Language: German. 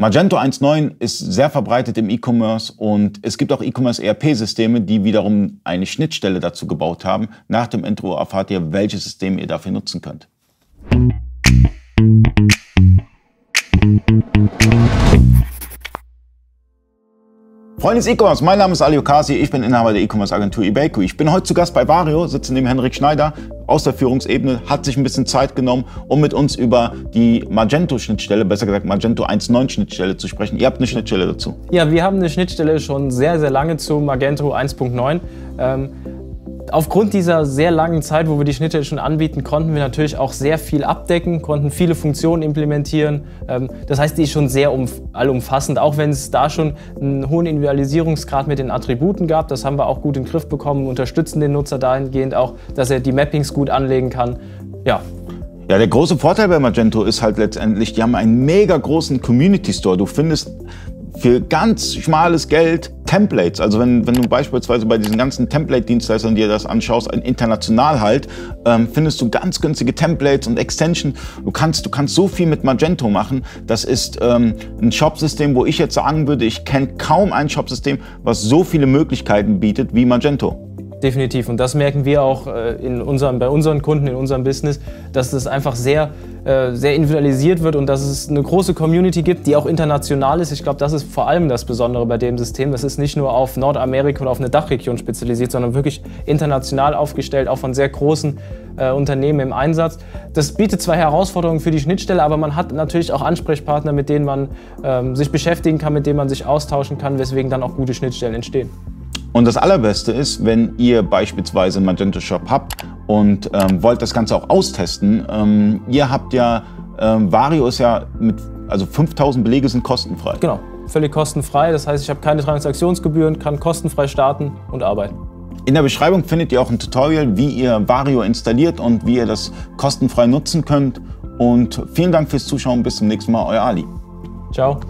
Magento 1.9 ist sehr verbreitet im E-Commerce und es gibt auch E-Commerce ERP-Systeme, die wiederum eine Schnittstelle dazu gebaut haben. Nach dem Intro erfahrt ihr, welches System ihr dafür nutzen könnt. Freunde des E-Commerce, mein Name ist Ali Okasi, ich bin Inhaber der E-Commerce-Agentur eBayQ. Ich bin heute zu Gast bei Vario, sitze neben Henrik Schneider aus der Führungsebene, hat sich ein bisschen Zeit genommen, um mit uns über die Magento-Schnittstelle, besser gesagt Magento 1.9-Schnittstelle zu sprechen. Ihr habt eine Schnittstelle dazu. Ja, wir haben eine Schnittstelle schon sehr, sehr lange zu Magento 1.9. Ähm, Aufgrund dieser sehr langen Zeit, wo wir die Schnittstelle schon anbieten, konnten wir natürlich auch sehr viel abdecken, konnten viele Funktionen implementieren. Ähm, das heißt, die ist schon sehr allumfassend, auch wenn es da schon einen hohen Individualisierungsgrad mit den Attributen gab. Das haben wir auch gut in den Griff bekommen, unterstützen den Nutzer dahingehend auch, dass er die Mappings gut anlegen kann. Ja, ja, der große Vorteil bei Magento ist halt letztendlich, die haben einen mega großen Community Store. Du findest für ganz schmales Geld Templates. Also wenn, wenn du beispielsweise bei diesen ganzen Template-Dienstleistern dir das anschaust, international halt, ähm, findest du ganz günstige Templates und Extension. Du kannst, du kannst so viel mit Magento machen. Das ist ähm, ein Shopsystem, wo ich jetzt sagen würde, ich kenne kaum ein Shopsystem, was so viele Möglichkeiten bietet wie Magento. Definitiv. Und das merken wir auch äh, in unserem, bei unseren Kunden, in unserem Business, dass das einfach sehr, äh, sehr individualisiert wird und dass es eine große Community gibt, die auch international ist. Ich glaube, das ist vor allem das Besondere bei dem System. Das ist nicht nur auf Nordamerika oder auf eine Dachregion spezialisiert, sondern wirklich international aufgestellt, auch von sehr großen äh, Unternehmen im Einsatz. Das bietet zwar Herausforderungen für die Schnittstelle, aber man hat natürlich auch Ansprechpartner, mit denen man ähm, sich beschäftigen kann, mit denen man sich austauschen kann, weswegen dann auch gute Schnittstellen entstehen. Und das Allerbeste ist, wenn ihr beispielsweise Magento Shop habt und ähm, wollt das Ganze auch austesten. Ähm, ihr habt ja, ähm, Vario ist ja mit, also 5000 Belege sind kostenfrei. Genau, völlig kostenfrei. Das heißt, ich habe keine Transaktionsgebühren, kann kostenfrei starten und arbeiten. In der Beschreibung findet ihr auch ein Tutorial, wie ihr Vario installiert und wie ihr das kostenfrei nutzen könnt. Und vielen Dank fürs Zuschauen. Bis zum nächsten Mal. Euer Ali. Ciao.